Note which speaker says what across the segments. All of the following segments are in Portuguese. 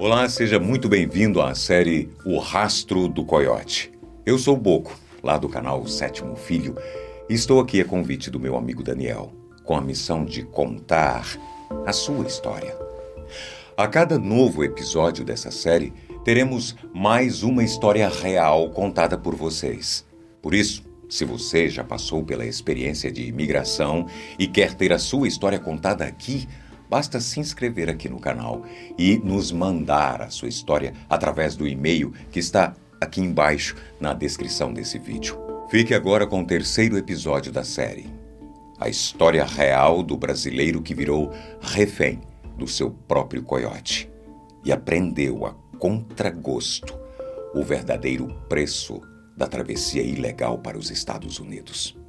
Speaker 1: Olá, seja muito bem-vindo à série O Rastro do Coiote. Eu sou o Boco, lá do canal Sétimo Filho, e estou aqui a convite do meu amigo Daniel, com a missão de contar a sua história. A cada novo episódio dessa série, teremos mais uma história real contada por vocês. Por isso, se você já passou pela experiência de imigração e quer ter a sua história contada aqui, Basta se inscrever aqui no canal e nos mandar a sua história através do e-mail que está aqui embaixo na descrição desse vídeo. Fique agora com o terceiro episódio da série. A história real do brasileiro que virou refém do seu próprio coiote e aprendeu a contragosto o verdadeiro preço da travessia ilegal para os Estados Unidos.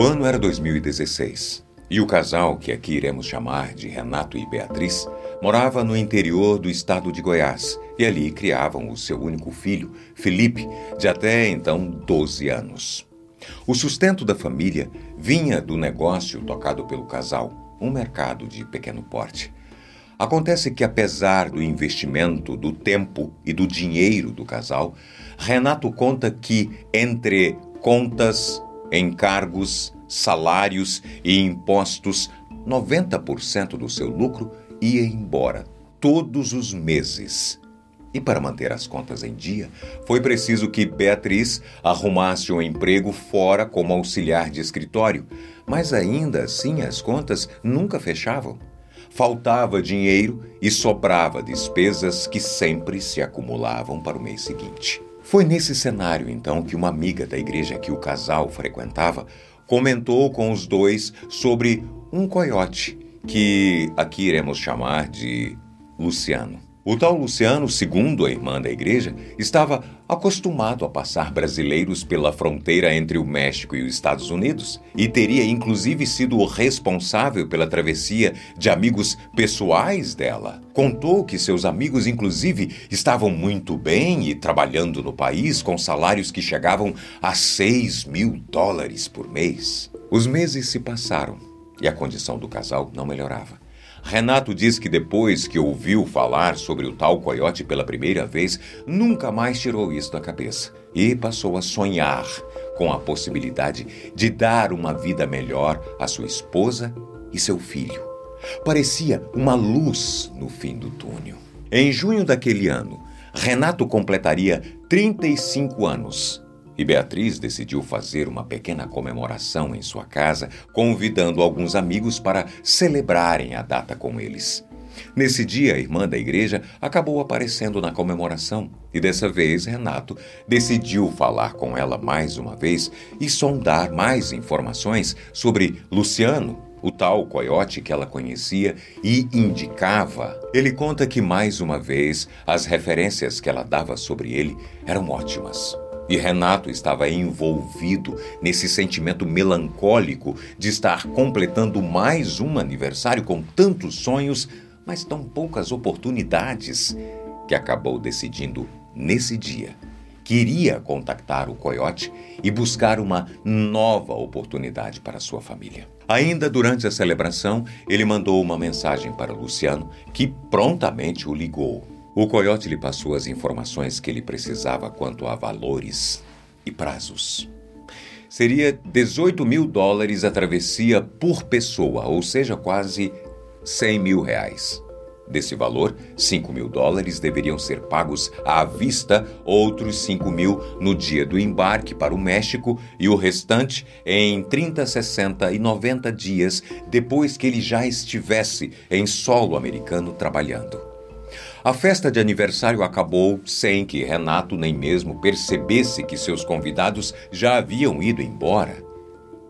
Speaker 1: O ano era 2016 e o casal, que aqui iremos chamar de Renato e Beatriz, morava no interior do estado de Goiás e ali criavam o seu único filho, Felipe, de até então 12 anos. O sustento da família vinha do negócio tocado pelo casal, um mercado de pequeno porte. Acontece que, apesar do investimento, do tempo e do dinheiro do casal, Renato conta que, entre contas, encargos, salários e impostos, 90% do seu lucro ia embora todos os meses. E para manter as contas em dia, foi preciso que Beatriz arrumasse um emprego fora como auxiliar de escritório, mas ainda assim as contas nunca fechavam. Faltava dinheiro e sobrava despesas que sempre se acumulavam para o mês seguinte. Foi nesse cenário, então, que uma amiga da igreja que o casal frequentava comentou com os dois sobre um coiote, que aqui iremos chamar de Luciano. O tal Luciano, segundo a irmã da igreja, estava acostumado a passar brasileiros pela fronteira entre o México e os Estados Unidos e teria inclusive sido o responsável pela travessia de amigos pessoais dela. Contou que seus amigos, inclusive, estavam muito bem e trabalhando no país com salários que chegavam a 6 mil dólares por mês. Os meses se passaram e a condição do casal não melhorava. Renato diz que depois que ouviu falar sobre o tal coiote pela primeira vez, nunca mais tirou isso da cabeça e passou a sonhar com a possibilidade de dar uma vida melhor à sua esposa e seu filho. Parecia uma luz no fim do túnel. Em junho daquele ano, Renato completaria 35 anos e Beatriz decidiu fazer uma pequena comemoração em sua casa, convidando alguns amigos para celebrarem a data com eles. Nesse dia, a irmã da igreja acabou aparecendo na comemoração e dessa vez Renato decidiu falar com ela mais uma vez e sondar mais informações sobre Luciano, o tal coiote que ela conhecia e indicava. Ele conta que mais uma vez as referências que ela dava sobre ele eram ótimas. E Renato estava envolvido nesse sentimento melancólico de estar completando mais um aniversário com tantos sonhos, mas tão poucas oportunidades, que acabou decidindo, nesse dia, que iria contactar o coiote e buscar uma nova oportunidade para sua família. Ainda durante a celebração, ele mandou uma mensagem para Luciano, que prontamente o ligou. O coiote lhe passou as informações que ele precisava quanto a valores e prazos. Seria 18 mil dólares a travessia por pessoa, ou seja, quase 100 mil reais. Desse valor, 5 mil dólares deveriam ser pagos à vista, outros 5 mil no dia do embarque para o México e o restante em 30, 60 e 90 dias depois que ele já estivesse em solo americano trabalhando. A festa de aniversário acabou sem que Renato nem mesmo percebesse que seus convidados já haviam ido embora.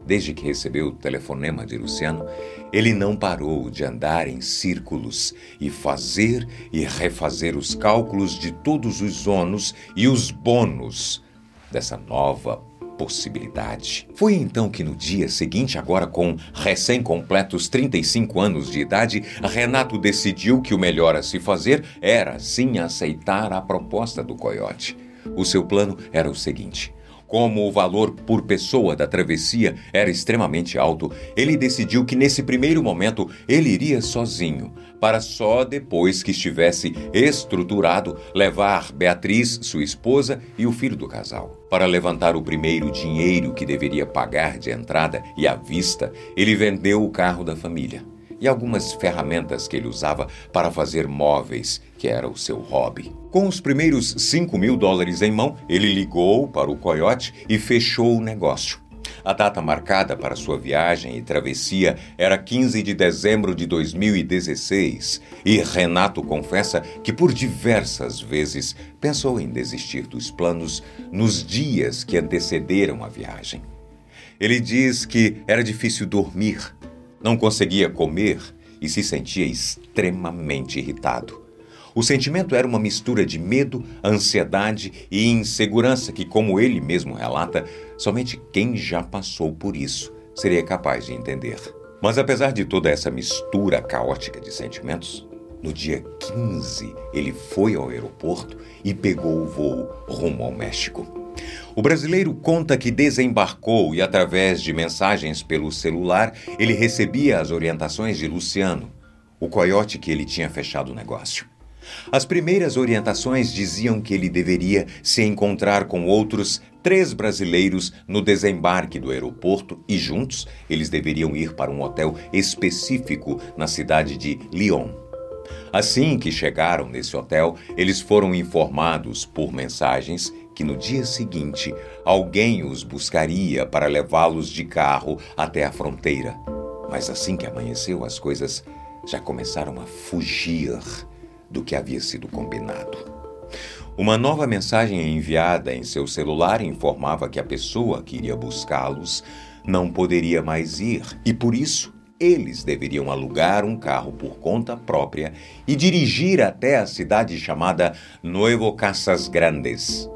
Speaker 1: Desde que recebeu o telefonema de Luciano, ele não parou de andar em círculos e fazer e refazer os cálculos de todos os ônus e os bônus dessa nova possibilidade. Foi então que no dia seguinte, agora com recém-completos 35 anos de idade, Renato decidiu que o melhor a se fazer era sim aceitar a proposta do coiote. O seu plano era o seguinte: como o valor por pessoa da travessia era extremamente alto, ele decidiu que nesse primeiro momento ele iria sozinho, para só depois que estivesse estruturado levar Beatriz, sua esposa, e o filho do casal. Para levantar o primeiro dinheiro que deveria pagar de entrada e à vista, ele vendeu o carro da família e algumas ferramentas que ele usava para fazer móveis, que era o seu hobby. Com os primeiros 5 mil dólares em mão, ele ligou para o coiote e fechou o negócio. A data marcada para sua viagem e travessia era 15 de dezembro de 2016, e Renato confessa que por diversas vezes pensou em desistir dos planos nos dias que antecederam a viagem. Ele diz que era difícil dormir não conseguia comer e se sentia extremamente irritado. O sentimento era uma mistura de medo, ansiedade e insegurança que, como ele mesmo relata, somente quem já passou por isso seria capaz de entender. Mas apesar de toda essa mistura caótica de sentimentos, no dia 15 ele foi ao aeroporto e pegou o voo rumo ao México. O brasileiro conta que desembarcou e, através de mensagens pelo celular, ele recebia as orientações de Luciano, o coiote que ele tinha fechado o negócio. As primeiras orientações diziam que ele deveria se encontrar com outros três brasileiros no desembarque do aeroporto e juntos eles deveriam ir para um hotel específico na cidade de Lyon. Assim que chegaram nesse hotel, eles foram informados por mensagens que no dia seguinte alguém os buscaria para levá-los de carro até a fronteira. Mas assim que amanheceu, as coisas já começaram a fugir do que havia sido combinado. Uma nova mensagem enviada em seu celular informava que a pessoa que iria buscá-los não poderia mais ir e por isso eles deveriam alugar um carro por conta própria e dirigir até a cidade chamada Nuevo Casas Grandes.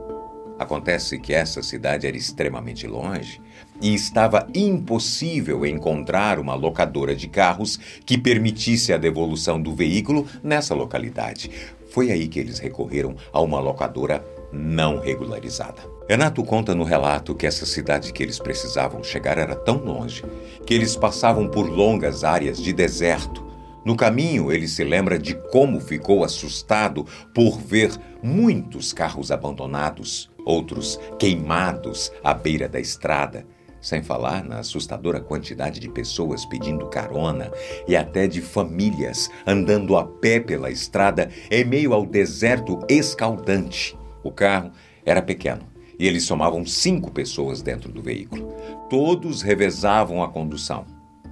Speaker 1: Acontece que essa cidade era extremamente longe e estava impossível encontrar uma locadora de carros que permitisse a devolução do veículo nessa localidade. Foi aí que eles recorreram a uma locadora não regularizada. Renato conta no relato que essa cidade que eles precisavam chegar era tão longe que eles passavam por longas áreas de deserto no caminho, ele se lembra de como ficou assustado por ver muitos carros abandonados, outros queimados à beira da estrada, sem falar na assustadora quantidade de pessoas pedindo carona e até de famílias andando a pé pela estrada em meio ao deserto escaldante. O carro era pequeno e eles somavam cinco pessoas dentro do veículo. Todos revezavam a condução,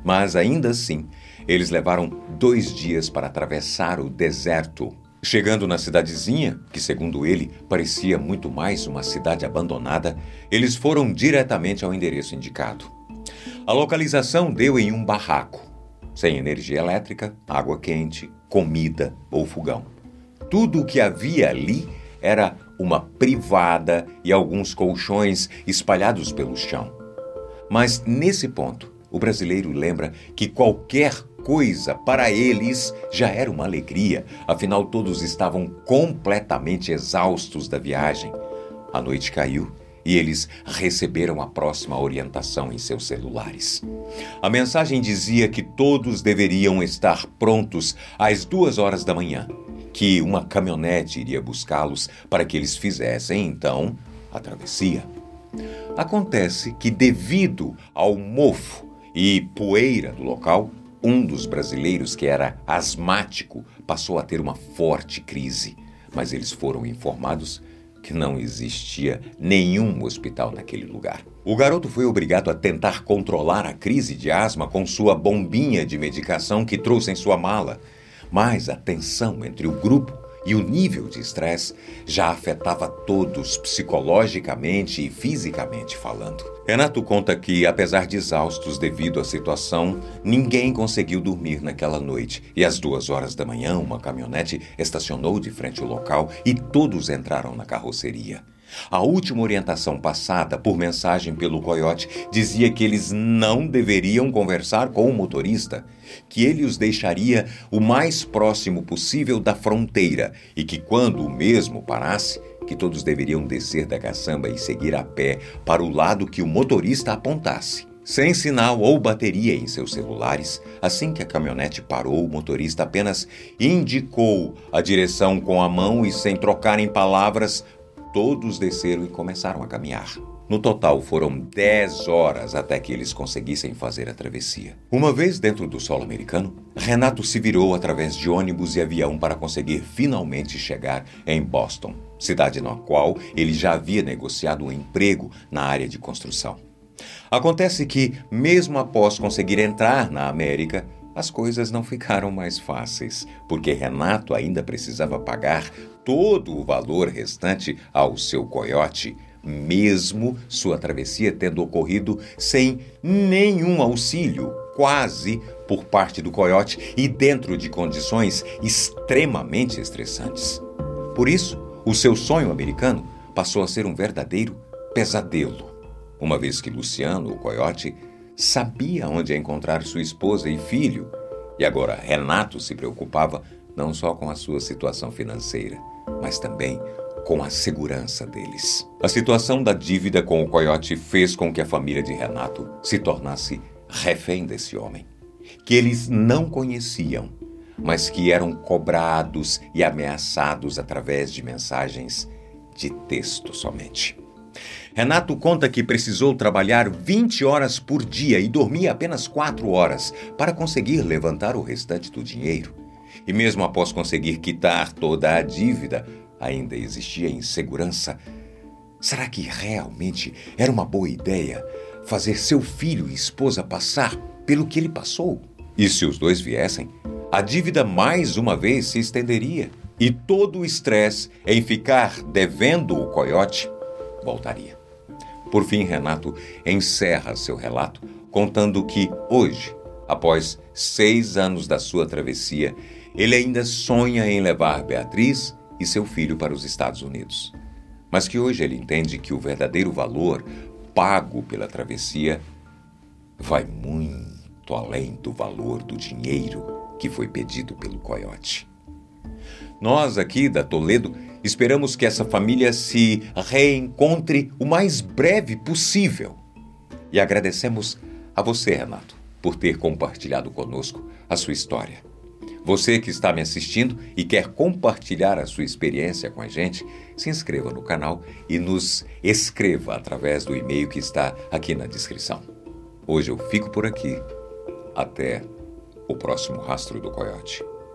Speaker 1: mas ainda assim eles levaram dois dias para atravessar o deserto. Chegando na cidadezinha, que segundo ele parecia muito mais uma cidade abandonada, eles foram diretamente ao endereço indicado. A localização deu em um barraco, sem energia elétrica, água quente, comida ou fogão. Tudo o que havia ali era uma privada e alguns colchões espalhados pelo chão. Mas nesse ponto, o brasileiro lembra que qualquer coisa para eles já era uma alegria, afinal todos estavam completamente exaustos da viagem. A noite caiu e eles receberam a próxima orientação em seus celulares. A mensagem dizia que todos deveriam estar prontos às duas horas da manhã, que uma caminhonete iria buscá-los para que eles fizessem então a travessia. Acontece que, devido ao mofo e poeira do local, um dos brasileiros, que era asmático, passou a ter uma forte crise, mas eles foram informados que não existia nenhum hospital naquele lugar. O garoto foi obrigado a tentar controlar a crise de asma com sua bombinha de medicação que trouxe em sua mala, mas a tensão entre o grupo e o nível de estresse já afetava todos psicologicamente e fisicamente falando. Renato conta que, apesar de exaustos devido à situação, ninguém conseguiu dormir naquela noite e às duas horas da manhã uma caminhonete estacionou de frente ao local e todos entraram na carroceria. A última orientação passada por mensagem pelo coiote dizia que eles não deveriam conversar com o motorista, que ele os deixaria o mais próximo possível da fronteira e que, quando o mesmo parasse, que todos deveriam descer da caçamba e seguir a pé para o lado que o motorista apontasse. Sem sinal ou bateria em seus celulares, assim que a caminhonete parou, o motorista apenas indicou a direção com a mão e, sem trocarem palavras, todos desceram e começaram a caminhar. No total, foram 10 horas até que eles conseguissem fazer a travessia. Uma vez dentro do solo americano, Renato se virou através de ônibus e avião para conseguir finalmente chegar em Boston, cidade na qual ele já havia negociado um emprego na área de construção. Acontece que, mesmo após conseguir entrar na América, as coisas não ficaram mais fáceis, porque Renato ainda precisava pagar todo o valor restante ao seu coiote, mesmo sua travessia tendo ocorrido sem nenhum auxílio, quase por parte do coiote e dentro de condições extremamente estressantes. Por isso, o seu sonho americano passou a ser um verdadeiro pesadelo uma vez que Luciano, o coiote, sabia onde encontrar sua esposa e filho, e agora Renato se preocupava não só com a sua situação financeira, mas também com a segurança deles. A situação da dívida com o coiote fez com que a família de Renato se tornasse refém desse homem, que eles não conheciam, mas que eram cobrados e ameaçados através de mensagens de texto somente. Renato conta que precisou trabalhar 20 horas por dia e dormir apenas 4 horas para conseguir levantar o restante do dinheiro. E mesmo após conseguir quitar toda a dívida, ainda existia insegurança. Será que realmente era uma boa ideia fazer seu filho e esposa passar pelo que ele passou? E se os dois viessem, a dívida mais uma vez se estenderia e todo o estresse em ficar devendo o coiote voltaria. Por fim, Renato encerra seu relato contando que hoje, após seis anos da sua travessia, ele ainda sonha em levar Beatriz e seu filho para os Estados Unidos. Mas que hoje ele entende que o verdadeiro valor pago pela travessia vai muito além do valor do dinheiro que foi pedido pelo coiote. Nós aqui da Toledo Esperamos que essa família se reencontre o mais breve possível. E agradecemos a você, Renato, por ter compartilhado conosco a sua história. Você que está me assistindo e quer compartilhar a sua experiência com a gente, se inscreva no canal e nos escreva através do e-mail que está aqui na descrição. Hoje eu fico por aqui. Até o próximo Rastro do Coyote.